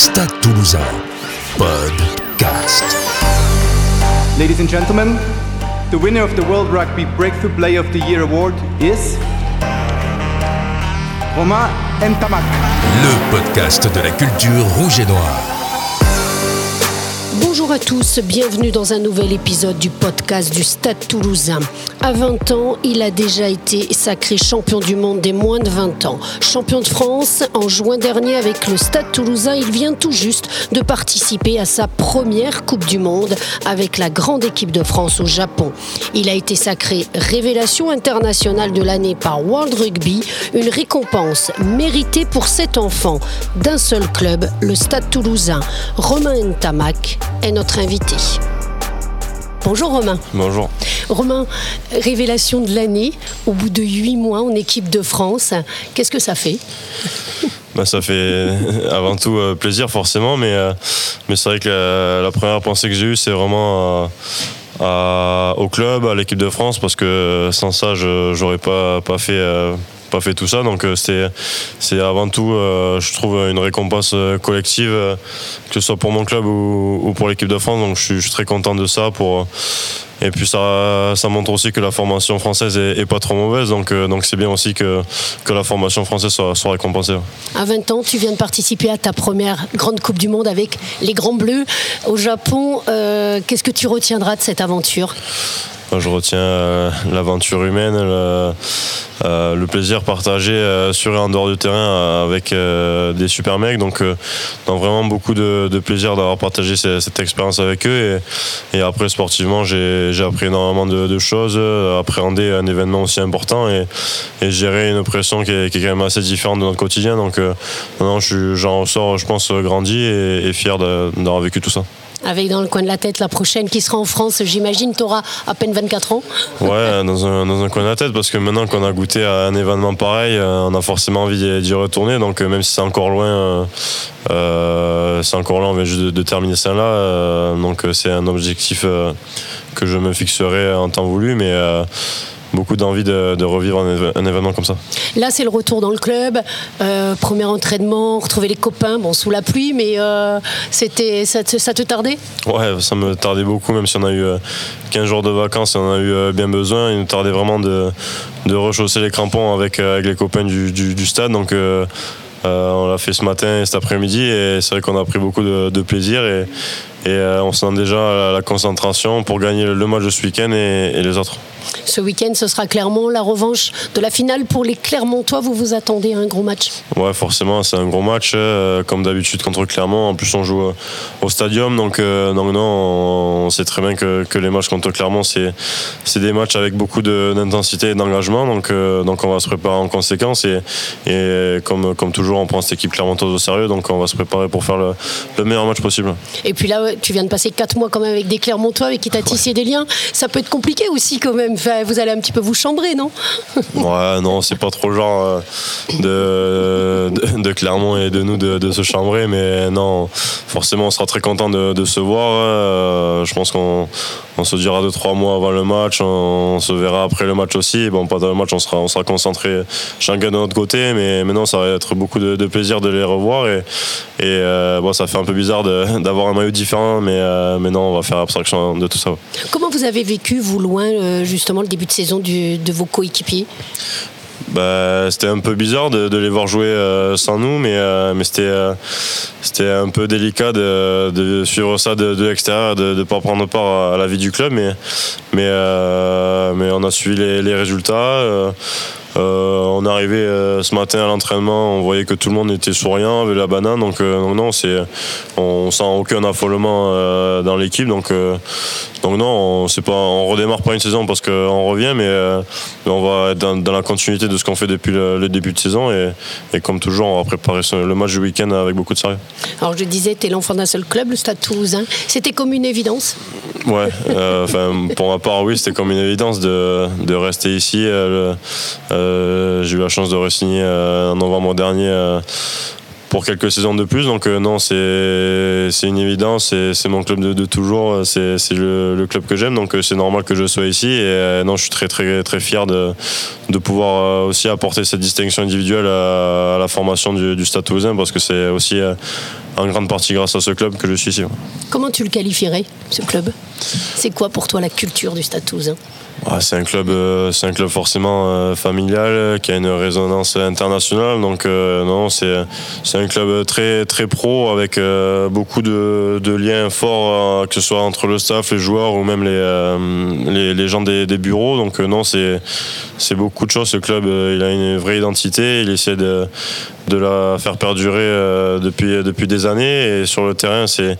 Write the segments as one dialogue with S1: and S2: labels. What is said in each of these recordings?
S1: Stade Toulousain, podcast.
S2: Ladies and gentlemen, the winner of the World Rugby Breakthrough Player of the Year award is Romain Ntamak.
S1: Le podcast de la culture rouge et noire.
S3: Bonjour à tous, bienvenue dans un nouvel épisode du podcast du Stade toulousain. À 20 ans, il a déjà été sacré champion du monde des moins de 20 ans. Champion de France en juin dernier avec le Stade toulousain, il vient tout juste de participer à sa première Coupe du Monde avec la grande équipe de France au Japon. Il a été sacré révélation internationale de l'année par World Rugby, une récompense méritée pour cet enfant d'un seul club, le Stade toulousain. Romain Ntamak est notre invité. Bonjour Romain.
S4: Bonjour.
S3: Romain, révélation de l'année, au bout de huit mois en équipe de France, qu'est-ce que ça fait?
S4: Bah, Ça fait avant tout euh, plaisir forcément, mais, euh, mais c'est vrai que la, la première pensée que j'ai eue, c'est vraiment euh, à- au club, à l'équipe de France, parce que sans ça, je j'aurais pas, pas fait... pas fait tout ça donc euh, c'est avant tout euh, je trouve une récompense euh, collective que ce soit pour mon club ou, ou pour l'équipe de France donc je suis, très content de ça pour et puis ça, ça montre aussi que la formation française est, pas trop mauvaise, donc donc c'est bien aussi que, que la formation française soit, récompensée.
S3: À 20 ans, tu viens de participer à ta première grande Coupe du Monde avec les Grands Bleus au Japon. Qu'est-ce que tu retiendras de cette aventure?
S4: Je retiens euh, l'aventure humaine, le, euh, plaisir partagé euh, sur et en dehors du terrain avec des super mecs, donc, vraiment beaucoup de, plaisir d'avoir partagé ce- cette expérience avec eux. Et, après, sportivement, j'ai appris énormément de, choses, appréhender un événement aussi important et, gérer une pression qui est, quand même assez différente de notre quotidien. Donc, euh, non, j'en ressors, je pense, grandi et, fier d'avoir vécu tout ça.
S3: Avec dans le coin de la tête la prochaine qui sera en France, j'imagine, tu auras à peine 24 ans.
S4: Ouais, dans un, dans un coin de la tête, parce que maintenant qu'on a goûté à un événement pareil, euh, on a forcément envie d'y retourner. Donc, euh, même si c'est encore loin, euh, c'est encore loin, on vient juste de, terminer ça là. donc, c'est un objectif que je me fixerai en temps voulu, mais beaucoup d'envie de, de revivre un, événement comme ça.
S3: Là, c'est le retour dans le club, euh, premier entraînement, retrouver les copains, bon, sous la pluie, mais euh, c'était, ça, te, ça te tardait?
S4: Ouais, ça me tardait beaucoup, même si on a eu euh, 15 jours de vacances et on en a eu euh, bien besoin. Il nous tardait vraiment de, de rechausser les crampons avec, euh, avec les copains du, du- du stade. Donc euh, euh, on l'a fait ce matin et cet après-midi et c'est vrai qu'on a pris beaucoup de, de plaisir et, et euh, on sent déjà la, la concentration pour gagner le match de ce week-end et, et les autres.
S3: Ce week-end, ce sera clairement la revanche de la finale pour les Clermontois. Vous vous attendez à un gros match?
S4: Ouais, forcément, c'est un gros match, euh, comme d'habitude contre Clermont. En plus, on joue euh, au stadium, donc, euh, non, on, sait très bien que, que les matchs contre Clermont, c'est c'est des matchs avec beaucoup de- d'intensité et d'engagement, donc, donc on va se préparer en conséquence. Et, et comme, comme toujours, on prend cette équipe clermontoise au sérieux, donc on va se préparer pour faire le, le meilleur match possible.
S3: Et puis là, tu viens de passer 4 mois quand même avec des Clermontois avec qui tu as tissé des liens. Ça peut être compliqué aussi quand même. Vous allez un petit peu vous chambrer, non
S4: Ouais, non, c'est pas trop le genre euh, de, Clermont et de nous de, se chambrer, mais non, forcément, on sera très content de, se voir. euh, je pense qu'on on se dira deux trois mois avant le match, on, se verra après le match aussi. Bon, pendant le match, on sera, on sera concentré chacun de notre côté, mais maintenant, ça va être beaucoup de, plaisir de les revoir et, et euh, bon, ça fait un peu bizarre d'avoir un maillot différent, mais, euh, mais non, on va faire abstraction de tout ça.
S3: Comment vous avez vécu, vous, loin, euh, justement, le début de saison du- de vos coéquipiers?
S4: Bah, c'était un peu bizarre de, de les voir jouer euh, sans nous, mais, euh, mais c'était, euh, c'était un peu délicat de, de suivre ça de, de l'extérieur, de ne pas prendre part à, la vie du club, mais, mais, mais on a suivi les, les résultats. Euh, euh, on est arrivé euh, ce matin à l'entraînement, on voyait que tout le monde était souriant, avait la banane, donc, euh, donc non, c'est, on sent aucun affolement euh, dans l'équipe, donc, euh, donc non, on, pas, on redémarre pas une saison parce qu'on revient, mais, euh, on va être dans, dans la continuité de ce qu'on fait depuis le, le début de saison, et, et comme toujours, on va préparer le match du week-end avec beaucoup de sérieux.
S3: Alors, je disais, tu es l'enfant d'un seul club, le Stade toulousain. C'était comme une évidence
S4: Ouais, euh, pour ma part, oui, c'était comme une évidence de, de rester ici. euh, le- euh, J'ai eu la chance de re-signer euh, en novembre dernier euh, pour quelques saisons de plus. Donc, euh, non, c'est une évidence. C'est mon club de, toujours. C'est le, le club que j'aime. Donc, euh, c'est normal que je sois ici. Et euh, non, je suis très, très, très fier de, de pouvoir euh, aussi apporter cette distinction individuelle à, la formation du, du Stade Toulousain parce que c'est aussi. euh, en grande partie grâce à ce club que je suis ici.
S3: Comment tu le qualifierais, ce club? C'est quoi pour toi la culture du Stade Toulousain
S4: c'est un club, euh, un club forcément euh, familial qui a une résonance internationale. Non, c'est un club très pro avec beaucoup de, liens forts, que ce soit entre le staff, les joueurs ou même les gens des, bureaux. Non, c'est beaucoup de choses. Ce club, il a une vraie identité. Il essaie de la faire perdurer depuis des années sur le terrain, c'est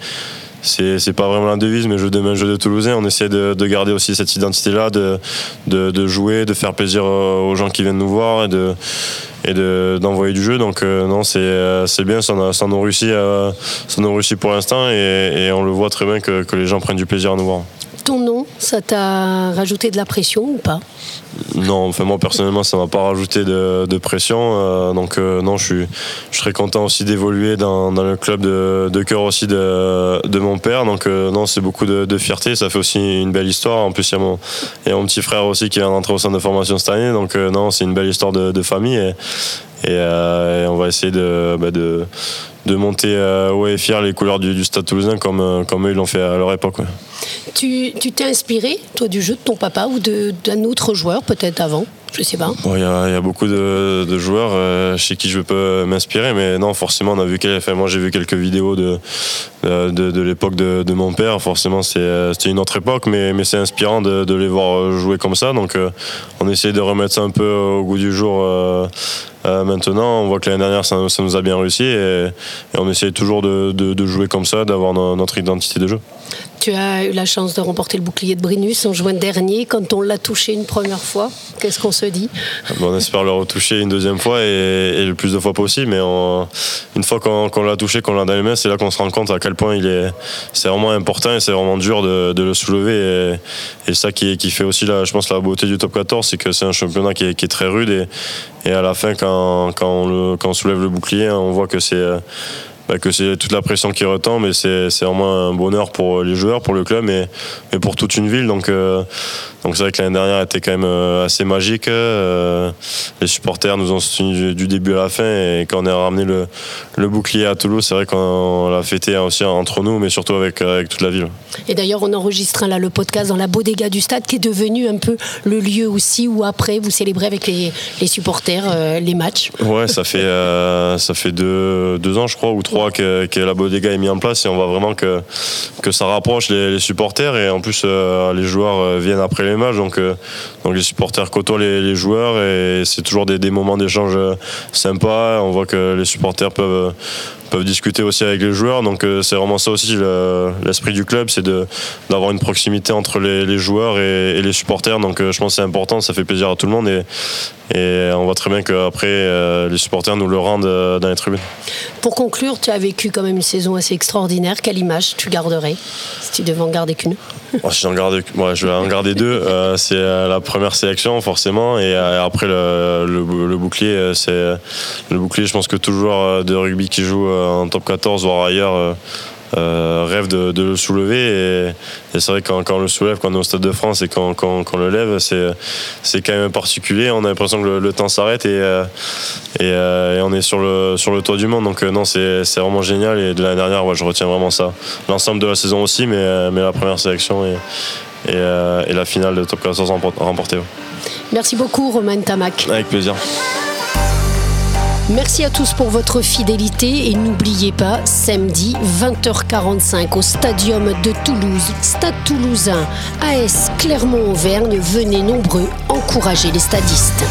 S4: c'est pas vraiment la devise, mais jeu de main, jeu de Toulousain, on essaie de, garder aussi cette identité-là, de, jouer, de faire plaisir aux gens qui viennent nous voir et de et d'envoyer du jeu. Donc euh, non, c'est bien, ça, ça nous réussit, euh, pour l'instant et, on le voit très bien que les gens prennent du plaisir à nous voir.
S3: Ton nom, ça t'a rajouté de la pression ou pas?
S4: Non, enfin moi personnellement ça m'a pas rajouté de, pression. Euh, donc euh, non, je suis, je serais content aussi d'évoluer dans, le club de, cœur aussi de, mon père. Donc euh, non, c'est beaucoup de, fierté. Ça fait aussi une belle histoire. En plus il y, a mon, mon petit frère aussi qui vient d'entrer au centre de formation cette année. Donc non, c'est une belle histoire de, famille et, on va essayer de, bah, de, monter haut et fier les couleurs du, Stade Toulousain comme, comme eux ils l'ont fait à leur époque.
S3: Tu t'es inspiré, toi, du jeu de ton papa ou d'un autre joueur, peut-être avant? Je sais pas.
S4: Il y, a beaucoup de, joueurs euh, chez qui je peux m'inspirer, mais non, forcément, on a vu enfin, moi j'ai vu quelques vidéos de, de, l'époque de, mon père. Forcément, euh, c'était une autre époque, mais, mais c'est inspirant de, les voir jouer comme ça. Donc, euh, on essaie de remettre ça un peu au goût du jour. maintenant, on voit que l'année dernière, ça, nous a bien réussi et, on essaie toujours de, jouer comme ça, d'avoir notre identité de jeu.
S3: Tu as eu la chance de remporter le bouclier de Brinus en juin dernier. Quand on l'a touché une première fois, qu'est-ce qu'on se dit?
S4: On espère le retoucher une deuxième fois et, le plus de fois possible. Mais une fois qu'on l'a touché, qu'on l'a dans les mains, c'est là qu'on se rend compte à quel point il est, c'est vraiment important et c'est vraiment dur de, le soulever. Et, ça qui, fait aussi, la, je pense, la beauté du top 14, c'est que c'est un championnat qui est, très rude. Et, à la fin, quand, quand on soulève le bouclier, on voit que c'est bah, que c'est toute la pression qui retombe et c'est vraiment un bonheur pour les joueurs, pour le club et, et pour toute une ville. Donc euh, donc c'est vrai que l'année dernière était quand même euh, assez magique. Euh, les supporters nous ont soutenus du, début à la fin et quand on a ramené le, le bouclier à Toulouse, c'est vrai qu'on l'a fêté aussi entre nous, mais surtout avec, avec toute la ville.
S3: Et d'ailleurs, on enregistre là le podcast dans la bodega du stade qui est devenu un peu le lieu aussi où après vous célébrez avec les, les supporters euh, les matchs.
S4: Ouais, ça fait, ça fait deux, deux, ans, je crois, ou trois que, que, la bodega est mise en place et on voit vraiment que, ça rapproche les, supporters et en plus les joueurs viennent après les matchs. Donc, euh, les supporters côtoient les, joueurs et c'est toujours des, moments d'échange euh, sympas. On voit que les supporters peuvent peuvent discuter aussi avec les joueurs. Donc euh, c'est vraiment ça aussi l'esprit du club, c'est d'avoir une proximité entre les, joueurs et, les supporters. Donc euh, je pense que c'est important, ça fait plaisir à tout le monde et, et on voit très bien qu'après euh, les supporters nous le rendent dans les tribunes.
S3: Pour conclure, tu as vécu quand même une saison assez extraordinaire. Quelle image tu garderais si tu devais en garder qu'une?
S4: Si j'en garde, moi, je vais en garder deux. c'est la première sélection forcément et après le, le bouclier. C'est le bouclier. Je pense que tout joueur de rugby qui joue en top 14, voire ailleurs, euh, euh, rêve de, le soulever. Et, c'est vrai quand, quand on le soulève, quand on est au Stade de France et quand, quand, on le lève, c'est, quand même particulier. On a l'impression que le, temps s'arrête et, euh, et, on est sur le, sur le toit du monde. Donc non, c'est, c'est vraiment génial. Et de l'année dernière, je retiens vraiment ça. L'ensemble de la saison aussi, mais, mais la première sélection et, et, la finale de top 14 remportée.
S3: Merci beaucoup, Romain Tamac.
S4: Avec plaisir.
S3: Merci à tous pour votre fidélité et n'oubliez pas, samedi 20h45 au Stadium de Toulouse, Stade Toulousain, AS Clermont-Auvergne, venez nombreux encourager les stadistes.